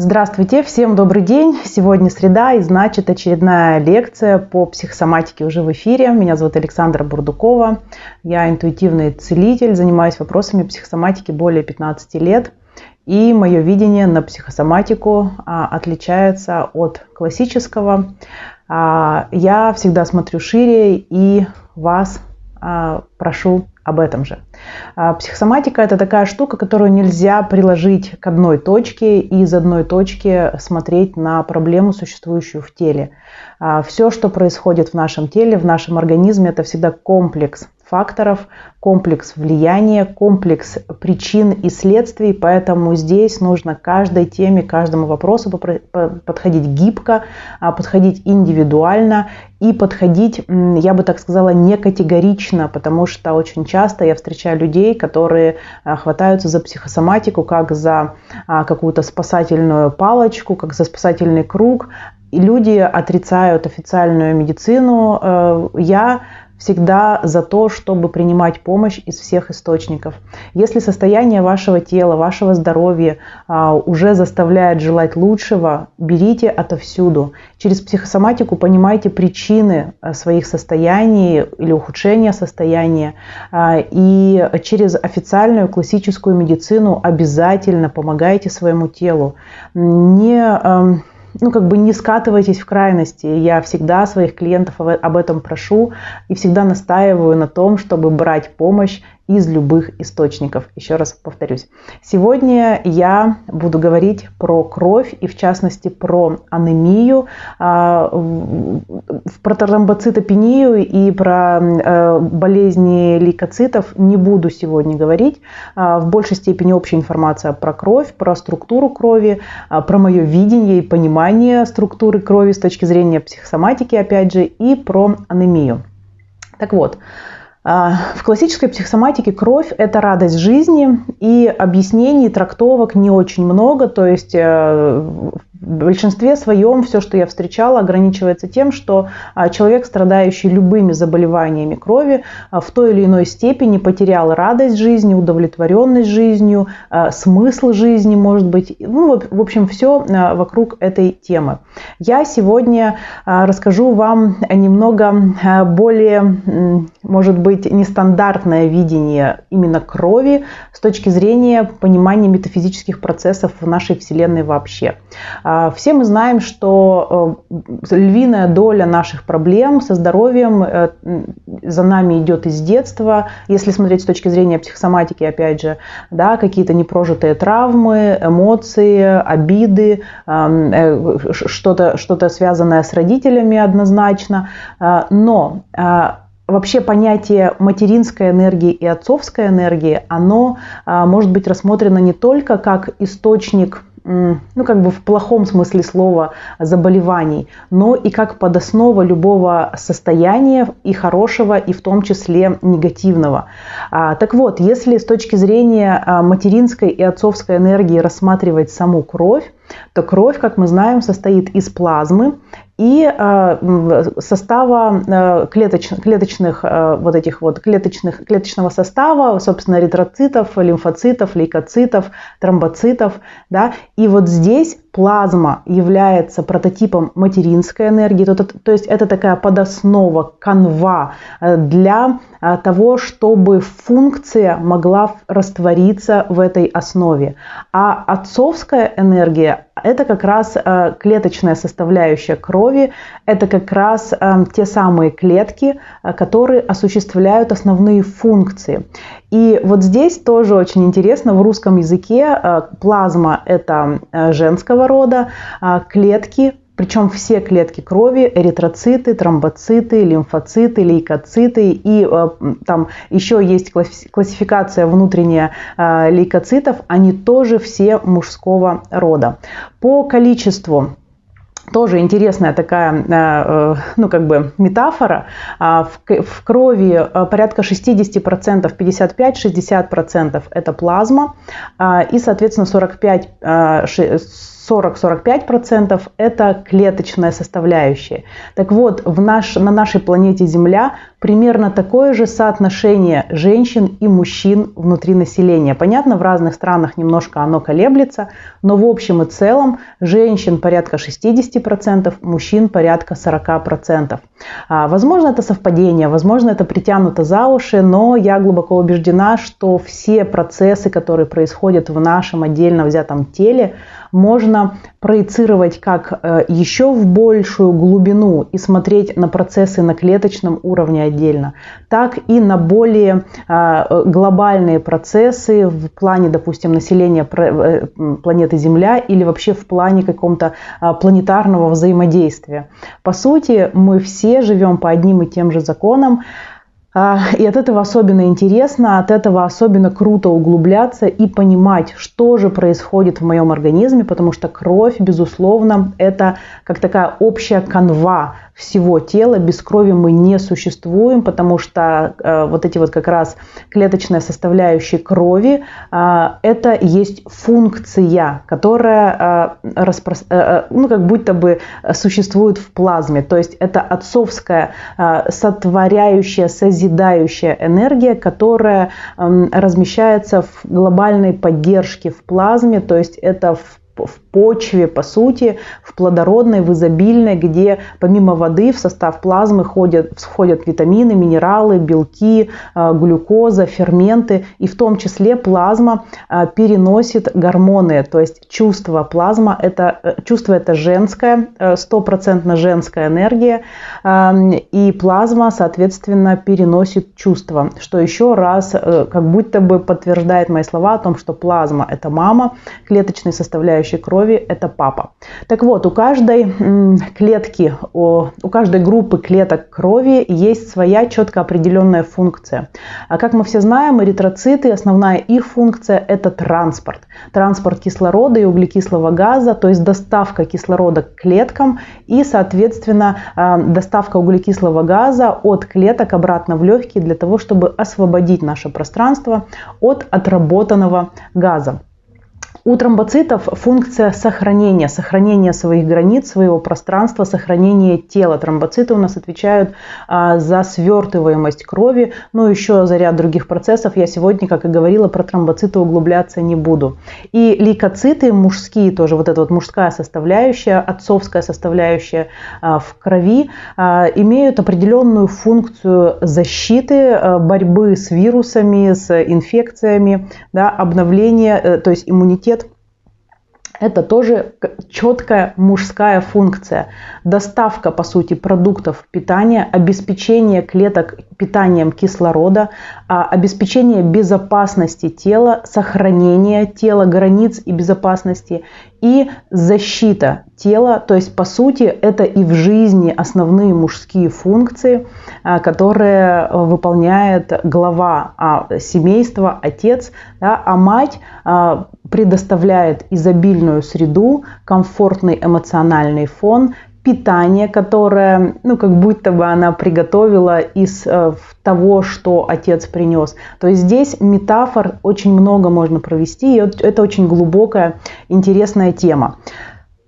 Здравствуйте, всем добрый день. Сегодня среда и значит очередная лекция по психосоматике уже в эфире. Меня зовут Александра Бурдукова. Я интуитивный целитель, занимаюсь вопросами психосоматики более 15 лет. И мое видение на психосоматику а, отличается от классического. А, я всегда смотрю шире и вас прошу об этом же. А, психосоматика – это такая штука, которую нельзя приложить к одной точке и из одной точки смотреть на проблему, существующую в теле. А, Все, что происходит в нашем теле, в нашем организме, это всегда комплекс факторов, комплекс влияния, комплекс причин и следствий, поэтому здесь нужно каждой теме, каждому вопросу подходить гибко, а, подходить индивидуально и подходить, я бы так сказала, не категорично, потому что очень часто я встречаю людей, которые а, хватаются за психосоматику как за а, какую-то спасательную палочку, как за спасательный круг, и люди отрицают официальную медицину. Э, я всегда за то, чтобы принимать помощь из всех источников. Если состояние вашего тела, вашего здоровья а, уже заставляет желать лучшего, берите отовсюду. Через психосоматику понимайте причины а, своих состояний или ухудшения состояния. А, и через официальную классическую медицину обязательно помогайте своему телу. Не ну, как бы не скатывайтесь в крайности. Я всегда своих клиентов об этом прошу и всегда настаиваю на том, чтобы брать помощь из любых источников. Еще раз повторюсь. Сегодня я буду говорить про кровь и в частности про анемию, а, про тромбоцитопению и про э, болезни лейкоцитов не буду сегодня говорить. А, в большей степени общая информация про кровь, про структуру крови, а, про мое видение и понимание структуры крови с точки зрения психосоматики, опять же, и про анемию. Так вот, в классической психосоматике кровь – это радость жизни, и объяснений, трактовок не очень много, то есть э, в большинстве своем все, что я встречала, ограничивается тем, что а, человек, страдающий любыми заболеваниями крови, а, в той или иной степени потерял радость жизни, удовлетворенность жизнью, а, смысл жизни, может быть. Ну, в общем, все вокруг этой темы. Я сегодня расскажу вам немного более, может быть, нестандартное видение именно крови с точки зрения понимания метафизических процессов в нашей Вселенной вообще. А, все мы знаем, что э, львиная доля наших проблем со здоровьем э, за нами идет из детства. Если смотреть с точки зрения психосоматики, опять же, да, какие-то непрожитые травмы, эмоции, обиды, э, что-то что связанное с родителями однозначно. Но вообще понятие материнской энергии и отцовской энергии, оно может быть рассмотрено не только как источник ну, как бы в плохом смысле слова, заболеваний, но и как подоснова любого состояния и хорошего, и в том числе негативного. А, так вот, если с точки зрения а, материнской и отцовской энергии рассматривать саму кровь, то кровь, как мы знаем, состоит из плазмы и э, состава э, клеточ, клеточных э, вот этих вот клеточных клеточного состава, собственно, эритроцитов, лимфоцитов, лейкоцитов, тромбоцитов, да. И вот здесь плазма является прототипом материнской энергии, то, то, то есть это такая подоснова, канва для того, чтобы функция могла раствориться в этой основе. А отцовская энергия это как раз э, клеточная составляющая крови, это как раз э, те самые клетки, э, которые осуществляют основные функции. И вот здесь тоже очень интересно, в русском языке плазма – это женского рода, клетки причем все клетки крови, эритроциты, тромбоциты, лимфоциты, лейкоциты и э, там еще есть классификация внутренняя э, лейкоцитов, они тоже все мужского рода. По количеству тоже интересная такая, э, ну, как бы метафора. А, в крови порядка 60%, 55-60% это плазма, и, соответственно, 45 40-45% это клеточная составляющая. Так вот, в наш, на нашей планете Земля примерно такое же соотношение женщин и мужчин внутри населения. Понятно, в разных странах немножко оно колеблется, но в общем и целом женщин порядка 60%, мужчин порядка 40%. А, возможно, это совпадение, возможно, это притянуто за уши, но я глубоко убеждена, что все процессы, которые происходят в нашем отдельно взятом теле, можно проецировать как э, еще в большую глубину и смотреть на процессы на клеточном уровне отдельно, так и на более э, глобальные процессы в плане, допустим, населения э, планеты Земля или вообще в плане каком-то планетарного взаимодействия. По сути, мы все живем по одним и тем же законам, а, и от этого особенно интересно, от этого особенно круто углубляться и понимать, что же происходит в моем организме, потому что кровь, безусловно, это как такая общая канва всего тела. Без крови мы не существуем, потому что э, вот эти вот как раз клеточные составляющие крови, э, это есть функция, которая э, распро... э, э ну, как будто бы существует в плазме. То есть это отцовская э, сотворяющая, созидающая энергия, которая э, размещается в глобальной поддержке в плазме, то есть это в в почве, по сути, в плодородной, в изобильной, где помимо воды в состав плазмы входят, входят витамины, минералы, белки, э, глюкоза, ферменты. И в том числе плазма э, переносит гормоны, то есть чувство плазма, это, э, чувство это женское, стопроцентно женская энергия. Эм, и плазма, соответственно, переносит чувства, что еще раз как будто бы подтверждает мои слова о том, что плазма – это мама, клеточной составляющей крови, крови – это папа. Так вот, у каждой клетки, у каждой группы клеток крови есть своя четко определенная функция. А как мы все знаем, эритроциты, основная их функция – это транспорт. Транспорт кислорода и углекислого газа, то есть доставка кислорода к клеткам и, соответственно, а, доставка углекислого газа от клеток обратно в легкие для того, чтобы освободить наше пространство от отработанного газа. У тромбоцитов функция сохранения, сохранения своих границ, своего пространства, сохранения тела. Тромбоциты у нас отвечают а, за свертываемость крови, ну еще за ряд других процессов. Я сегодня, как и говорила, про тромбоциты углубляться не буду. И лейкоциты мужские тоже, вот эта вот мужская составляющая, отцовская составляющая а, в крови, а, имеют определенную функцию защиты, а, борьбы с вирусами, с инфекциями, да, обновления, э, то есть иммунитет это тоже четкая мужская функция. Доставка, по сути, продуктов питания, обеспечение клеток питанием кислорода, а, обеспечение безопасности тела, сохранение тела, границ и безопасности и защита тела. То есть, по сути, это и в жизни основные мужские функции, а, которые выполняет глава а, семейства, отец, да, а мать предоставляет изобильную среду, комфортный эмоциональный фон, питание, которое, ну, как будто бы она приготовила из э, того, что отец принес. То есть здесь метафор очень много можно провести, и это очень глубокая, интересная тема.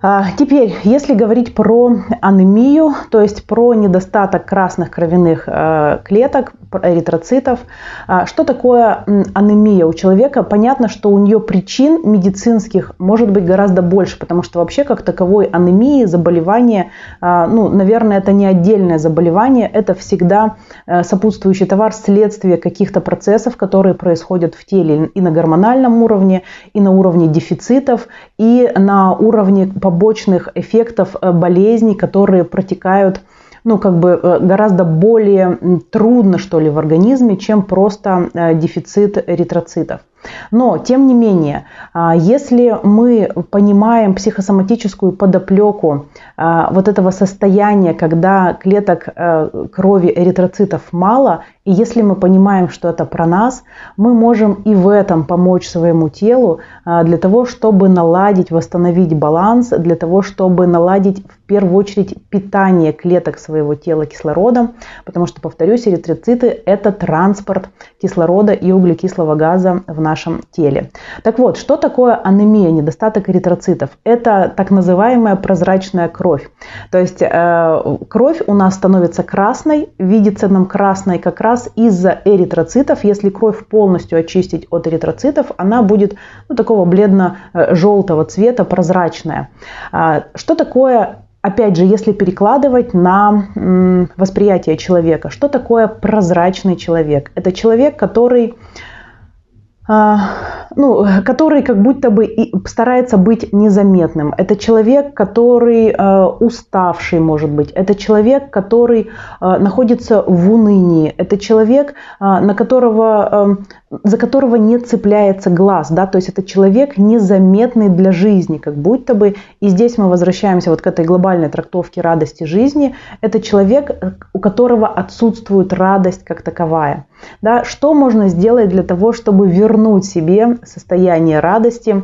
А, теперь, если говорить про анемию, то есть про недостаток красных кровяных э, клеток, эритроцитов, а, что такое анемия у человека? Понятно, что у нее причин медицинских может быть гораздо больше, потому что вообще как таковой анемии, заболевание, а, ну, наверное, это не отдельное заболевание, это всегда э, сопутствующий товар следствие каких-то процессов, которые происходят в теле и на гормональном уровне, и на уровне дефицитов, и на уровне побочных эффектов э, болезней, которые протекают ну, как бы э, гораздо более трудно, что ли, в организме, чем просто э, дефицит эритроцитов. Но, тем не менее, а, если мы понимаем психосоматическую подоплеку а, вот этого состояния, когда клеток крови эритроцитов мало, И если мы понимаем, что это про нас, мы можем и в этом помочь своему телу а, для того, чтобы наладить, восстановить баланс, для того, чтобы наладить в первую очередь питание клеток своего тела кислородом, потому что, повторюсь, эритроциты – это транспорт кислорода и углекислого газа в нашем теле. Так вот, что такое анемия, недостаток эритроцитов? Это так называемая прозрачная кровь. То есть э, кровь у нас становится красной, видится нам красной как раз из-за эритроцитов. Если кровь полностью очистить от эритроцитов, она будет ну, такого бледно-желтого цвета, прозрачная. А, что такое Опять же, если перекладывать на восприятие человека, что такое прозрачный человек? Это человек, который ну, который как будто бы старается быть незаметным. Это человек, который э, уставший, может быть. Это человек, который э, находится в унынии. Это человек, э, на которого, за которого не цепляется глаз. Да? То есть это человек незаметный для жизни, как будто бы. И здесь мы возвращаемся вот к этой глобальной трактовке радости жизни. Это человек, у которого отсутствует радость как таковая. Да? Что можно сделать для того, чтобы вернуть себе состояние радости,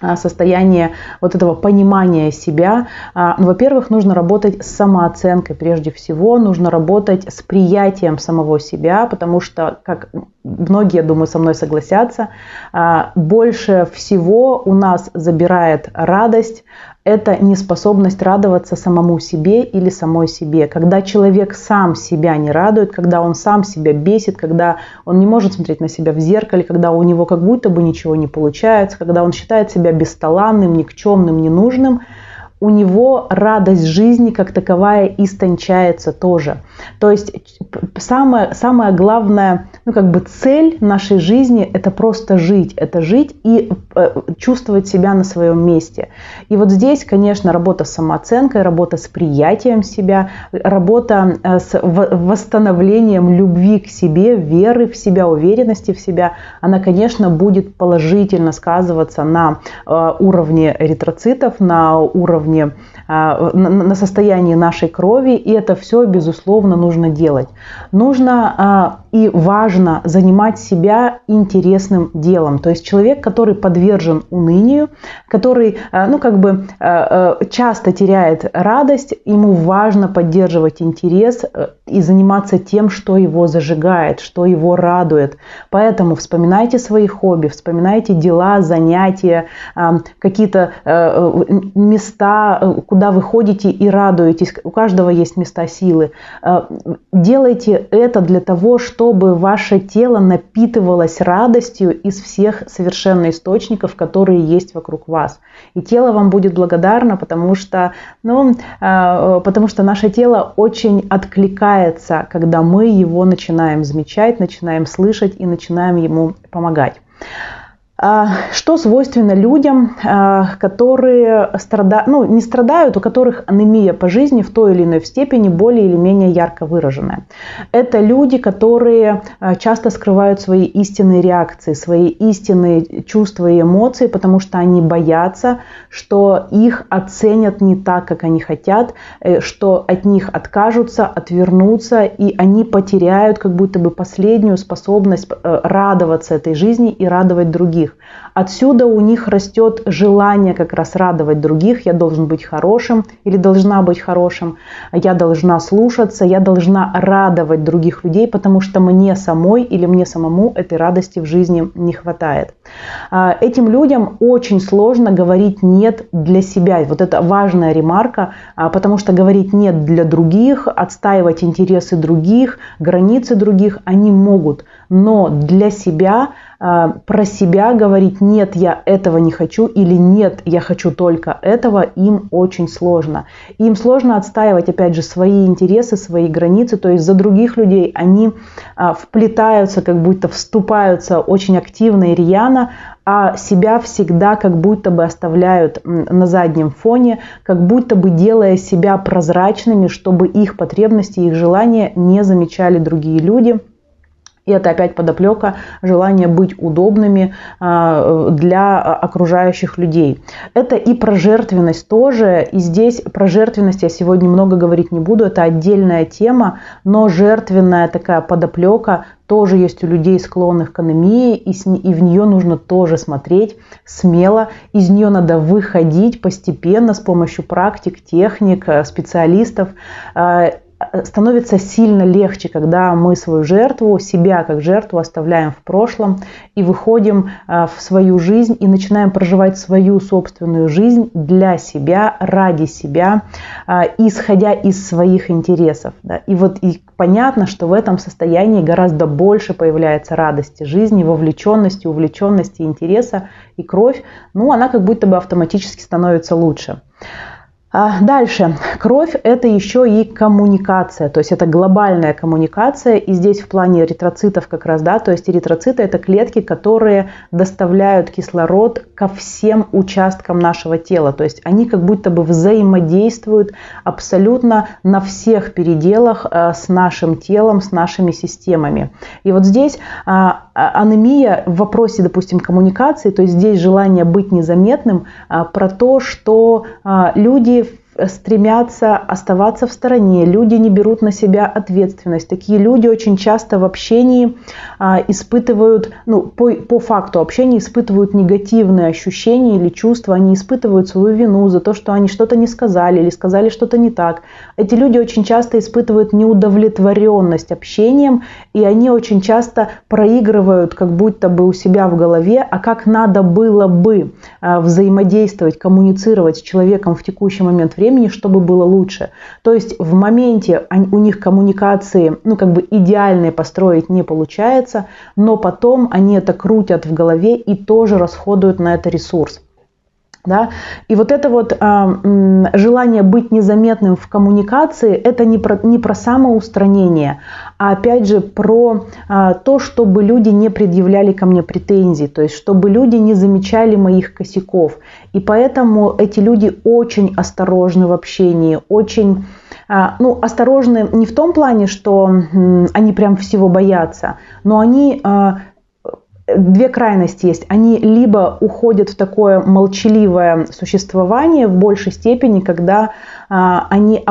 а, состояние вот этого понимания себя. А, ну, во-первых, нужно работать с самооценкой прежде всего, нужно работать с приятием самого себя, потому что, как многие, думаю, со мной согласятся, а, больше всего у нас забирает радость это неспособность радоваться самому себе или самой себе. Когда человек сам себя не радует, когда он сам себя бесит, когда он не может смотреть на себя в зеркале, когда у него как будто бы ничего не получается, когда он считает себя бесталанным, никчемным, ненужным – у него радость жизни как таковая истончается тоже. То есть самое, самое главное, ну как бы цель нашей жизни – это просто жить, это жить и э, чувствовать себя на своем месте. И вот здесь, конечно, работа с самооценкой, работа с приятием себя, работа э, с восстановлением любви к себе, веры в себя, уверенности в себя, она, конечно, будет положительно сказываться на э, уровне эритроцитов, на уровне уровне, а, на состоянии нашей крови, и это все, безусловно, нужно делать. Нужно а, и важно занимать себя интересным делом. То есть человек, который подвержен унынию, который, а, ну, как бы часто теряет радость, ему важно поддерживать интерес э, и заниматься тем, что его зажигает, что его радует. Поэтому вспоминайте свои хобби, вспоминайте дела, занятия, какие-то э, э, места, Э, куда вы ходите и радуетесь. У каждого есть места силы. Делайте это для того, чтобы ваше тело напитывалось радостью из всех совершенно источников, которые есть вокруг вас. И тело вам будет благодарно, потому что, ну, потому что наше тело очень откликается, когда мы его начинаем замечать, начинаем слышать и начинаем ему помогать. А, что свойственно людям, а, которые страдают, ну, не страдают, у которых анемия по жизни в той или иной степени более или менее ярко выраженная? Это люди, которые а, часто скрывают свои истинные реакции, свои истинные чувства и эмоции, потому что они боятся, что их оценят не так, как они хотят, э, что от них откажутся, отвернутся, и они потеряют как будто бы последнюю способность э, радоваться этой жизни и радовать других других. Отсюда у них растет желание как раз радовать других. Я должен быть хорошим или должна быть хорошим. Я должна слушаться, я должна радовать других людей, потому что мне самой или мне самому этой радости в жизни не хватает. А, этим людям очень сложно говорить «нет» для себя. Вот это важная ремарка, а, потому что говорить «нет» для других, отстаивать интересы других, границы других они могут. Но для себя про себя говорить «нет, я этого не хочу» или «нет, я хочу только этого» им очень сложно. Им сложно отстаивать, опять же, свои интересы, свои границы, то есть за других людей они а, вплетаются, как будто вступаются очень активно и рьяно, а себя всегда как будто бы оставляют на заднем фоне, как будто бы делая себя прозрачными, чтобы их потребности, их желания не замечали другие люди – И это опять подоплека желания быть удобными а, для окружающих людей. Это и про жертвенность тоже. И здесь про жертвенность я сегодня много говорить не буду. Это отдельная тема, но жертвенная такая подоплека тоже есть у людей, склонных к анемии, и, и в нее нужно тоже смотреть смело. Из нее надо выходить постепенно с помощью практик, техник, э, специалистов а, становится сильно легче, когда мы свою жертву, себя как жертву оставляем в прошлом и выходим а, в свою жизнь и начинаем проживать свою собственную жизнь для себя, ради себя, а, исходя из своих интересов. И вот и понятно, что в этом состоянии гораздо больше появляется радости жизни, вовлеченности, увлеченности, интереса и кровь, ну, она как будто бы автоматически становится лучше. А дальше. Кровь – это еще и коммуникация, то есть это глобальная коммуникация. И здесь в плане эритроцитов как раз, да, то есть эритроциты – это клетки, которые доставляют кислород ко всем участкам нашего тела. То есть они как будто бы взаимодействуют абсолютно на всех переделах э, с нашим телом, с нашими системами. И вот здесь а, а, анемия в вопросе, допустим, коммуникации, то есть здесь желание быть незаметным, про то, что люди стремятся оставаться в стороне, люди не берут на себя ответственность. Такие люди очень часто в общении а, испытывают, ну, по, по факту общения испытывают негативные ощущения или чувства, они испытывают свою вину за то, что они что-то не сказали или сказали что-то не так. Эти люди очень часто испытывают неудовлетворенность общением, и они очень часто проигрывают как будто бы у себя в голове, а как надо было бы а, взаимодействовать, коммуницировать с человеком в текущий момент времени, чтобы было лучше. То есть в моменте у них коммуникации, ну как бы идеальные построить не получается, но потом они это крутят в голове и тоже расходуют на это ресурс. Да? И вот это вот э, желание быть незаметным в коммуникации, это не про, не про самоустранение, а опять же про э, то, чтобы люди не предъявляли ко мне претензий, то есть чтобы люди не замечали моих косяков. И поэтому эти люди очень осторожны в общении, очень ну, осторожны не в том плане, что они прям всего боятся, но они две крайности есть. Они либо уходят в такое молчаливое существование в большей степени, когда а, они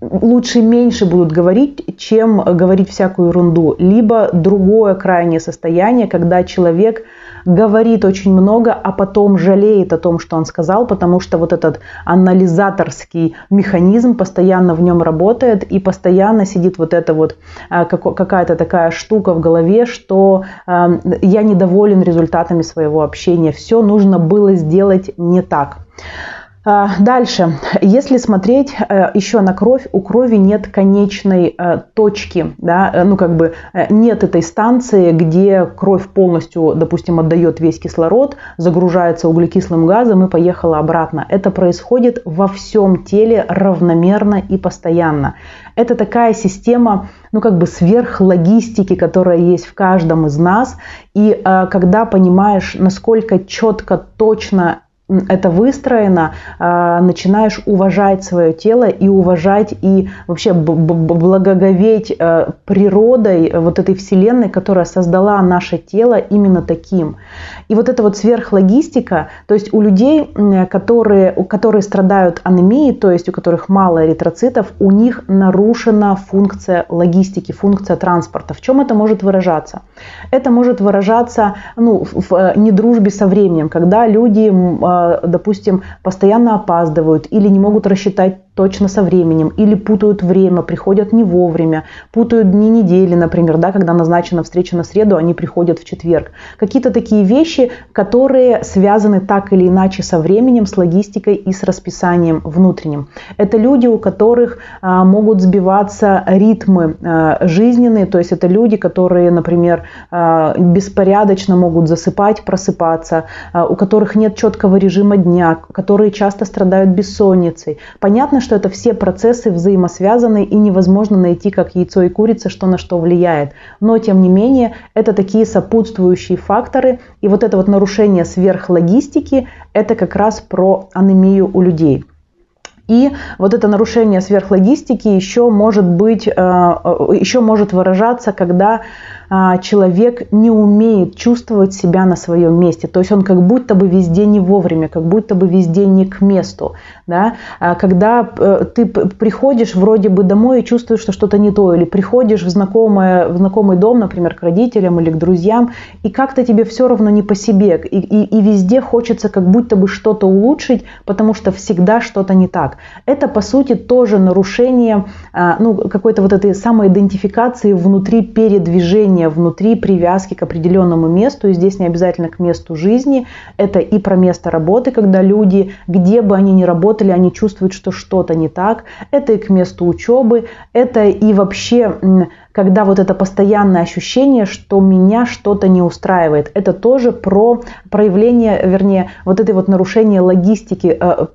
лучше меньше будут говорить, чем говорить всякую ерунду. Либо другое крайнее состояние, когда человек говорит очень много, а потом жалеет о том, что он сказал, потому что вот этот анализаторский механизм постоянно в нем работает и постоянно сидит вот эта вот а, какая-то такая штука в голове, что а, я недоволен результатами своего общения, все нужно было сделать не так. А, дальше, если смотреть э, еще на кровь, у крови нет конечной э, точки, да, э, ну как бы нет этой станции, где кровь полностью, допустим, отдает весь кислород, загружается углекислым газом и поехала обратно. Это происходит во всем теле равномерно и постоянно. Это такая система, ну как бы сверхлогистики, которая есть в каждом из нас. И когда понимаешь, насколько четко, точно это выстроено, а, начинаешь уважать свое тело и уважать и вообще благоговеть э, природой вот этой вселенной, которая создала наше тело именно таким. И вот эта вот сверхлогистика, то есть у людей, которые, которые страдают анемией, то есть у которых мало эритроцитов, у них нарушена функция логистики, функция транспорта. В чем это может выражаться? Это может выражаться ну, в э, недружбе со временем, когда люди а, допустим, постоянно опаздывают или не могут рассчитать точно со временем, или путают время, приходят не вовремя, путают дни недели, например, да, когда назначена встреча на среду, они приходят в четверг. Какие-то такие вещи, которые связаны так или иначе со временем, с логистикой и с расписанием внутренним. Это люди, у которых а, могут сбиваться ритмы а, жизненные, то есть это люди, которые, например, а, беспорядочно могут засыпать, просыпаться, а, у которых нет четкого режима дня, которые часто страдают бессонницей. Понятно, что это все процессы взаимосвязаны и невозможно найти как яйцо и курица, что на что влияет. Но тем не менее, это такие сопутствующие факторы. И вот это вот нарушение сверхлогистики, это как раз про анемию у людей. И вот это нарушение сверхлогистики еще может быть, э, еще может выражаться, когда человек не умеет чувствовать себя на своем месте. То есть он как будто бы везде не вовремя, как будто бы везде не к месту. Да? А когда э, ты приходишь вроде бы домой и чувствуешь, что что-то не то, или приходишь в, знакомое, в знакомый дом, например, к родителям или к друзьям, и как-то тебе все равно не по себе, и, и, и везде хочется как будто бы что-то улучшить, потому что всегда что-то не так. Это, по сути, тоже нарушение а, ну, какой-то вот этой самоидентификации внутри передвижения, внутри привязки к определенному месту, и здесь не обязательно к месту жизни, это и про место работы, когда люди, где бы они ни работали, они чувствуют, что что-то не так, это и к месту учебы, это и вообще когда вот это постоянное ощущение, что меня что-то не устраивает. Это тоже про проявление, вернее, вот этой вот нарушение логистики э,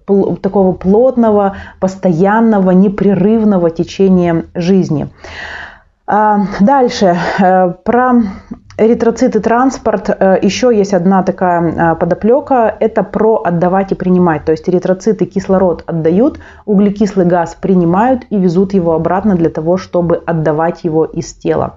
такого плотного, постоянного, непрерывного течения жизни. А, дальше, э, про Эритроцит и транспорт. Э, Еще есть одна такая подоплека. Это про отдавать и принимать. То есть эритроциты кислород отдают, углекислый газ принимают и везут его обратно для того, чтобы отдавать его из тела.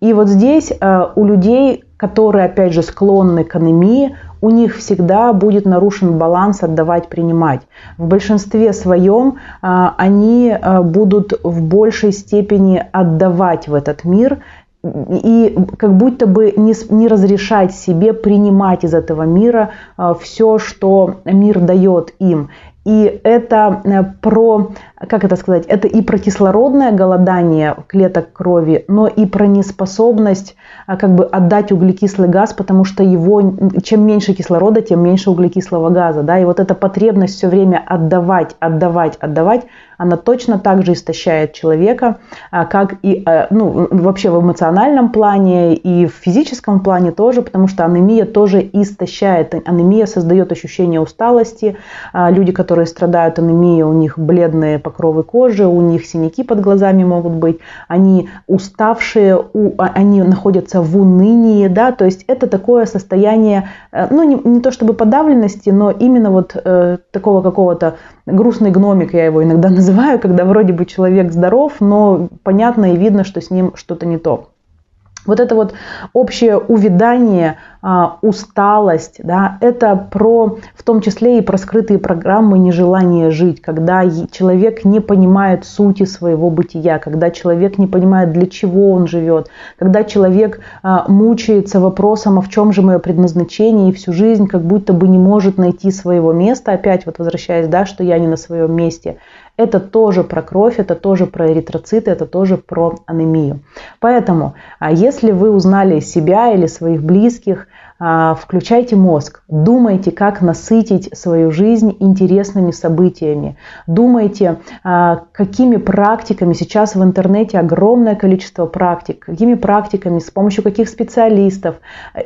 И вот здесь у людей, которые, опять же, склонны к анемии, у них всегда будет нарушен баланс отдавать, принимать. В большинстве своем а, они а, будут в большей степени отдавать в этот мир и как будто бы не, не разрешать себе принимать из этого мира а, все, что мир дает им. И это э, про, как это сказать, это и про кислородное голодание клеток крови, но и про неспособность а, как бы отдать углекислый газ, потому что его, чем меньше кислорода, тем меньше углекислого газа. Да? И вот эта потребность все время отдавать, отдавать, отдавать, она точно так же истощает человека, а, как и а, ну, вообще в эмоциональном плане и в физическом плане тоже, потому что анемия тоже истощает. Анемия создает ощущение усталости. А, люди, которые страдают анемией, у них бледные покровы кожи, у них синяки под глазами могут быть, они уставшие, они находятся в унынии, да, то есть это такое состояние, э, ну не, не то чтобы подавленности, но именно вот э, такого какого-то грустный гномик, я его иногда называю, когда вроде бы человек здоров, но понятно и видно, что с ним что-то не то. Вот это вот общее увядание, усталость, да, это про, в том числе и про скрытые программы нежелания жить, когда человек не понимает сути своего бытия, когда человек не понимает, для чего он живет, когда человек а, мучается вопросом, а в чем же мое предназначение, и всю жизнь как будто бы не может найти своего места, опять вот возвращаясь, да, что я не на своем месте. Это тоже про кровь, это тоже про эритроциты, это тоже про анемию. Поэтому, а если вы узнали себя или своих близких, а, включайте мозг, думайте, как насытить свою жизнь интересными событиями. Думайте, а, какими практиками. Сейчас в интернете огромное количество практик, какими практиками, с помощью каких специалистов.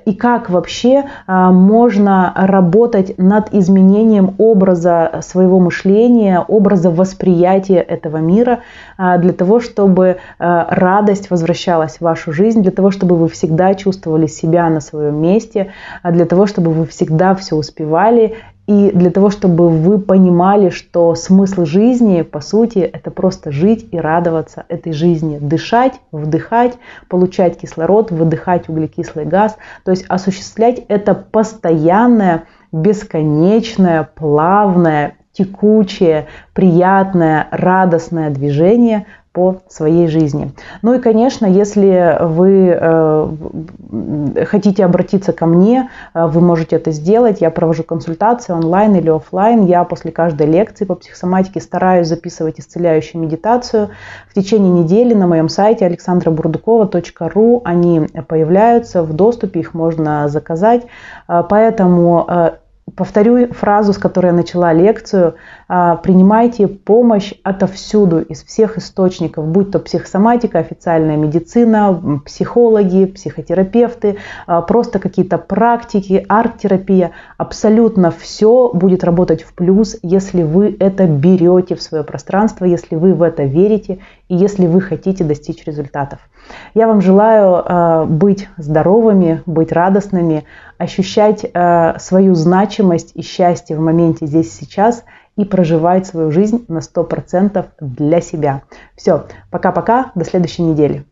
И как вообще а, можно работать над изменением образа своего мышления, образа восприятия этого мира для того, чтобы радость возвращалась в вашу жизнь, для того, чтобы вы всегда чувствовали себя на своем месте, а для того, чтобы вы всегда все успевали и для того, чтобы вы понимали, что смысл жизни, по сути, это просто жить и радоваться этой жизни. Дышать, вдыхать, получать кислород, выдыхать углекислый газ. То есть осуществлять это постоянное, бесконечное, плавное, текучее, приятное, радостное движение по своей жизни. Ну и, конечно, если вы э, хотите обратиться ко мне, э, вы можете это сделать. Я провожу консультации онлайн или офлайн. Я после каждой лекции по психосоматике стараюсь записывать исцеляющую медитацию. В течение недели на моем сайте alexandraburdukova.ru они появляются в доступе, их можно заказать. Э, поэтому Повторю фразу, с которой я начала лекцию. А, принимайте помощь отовсюду, из всех источников, будь то психосоматика, официальная медицина, психологи, психотерапевты, а, просто какие-то практики, арт-терапия. Абсолютно все будет работать в плюс, если вы это берете в свое пространство, если вы в это верите и если вы хотите достичь результатов. Я вам желаю э, быть здоровыми, быть радостными, ощущать э, свою значимость и счастье в моменте здесь сейчас и проживать свою жизнь на 100% для себя. Все, пока-пока, до следующей недели.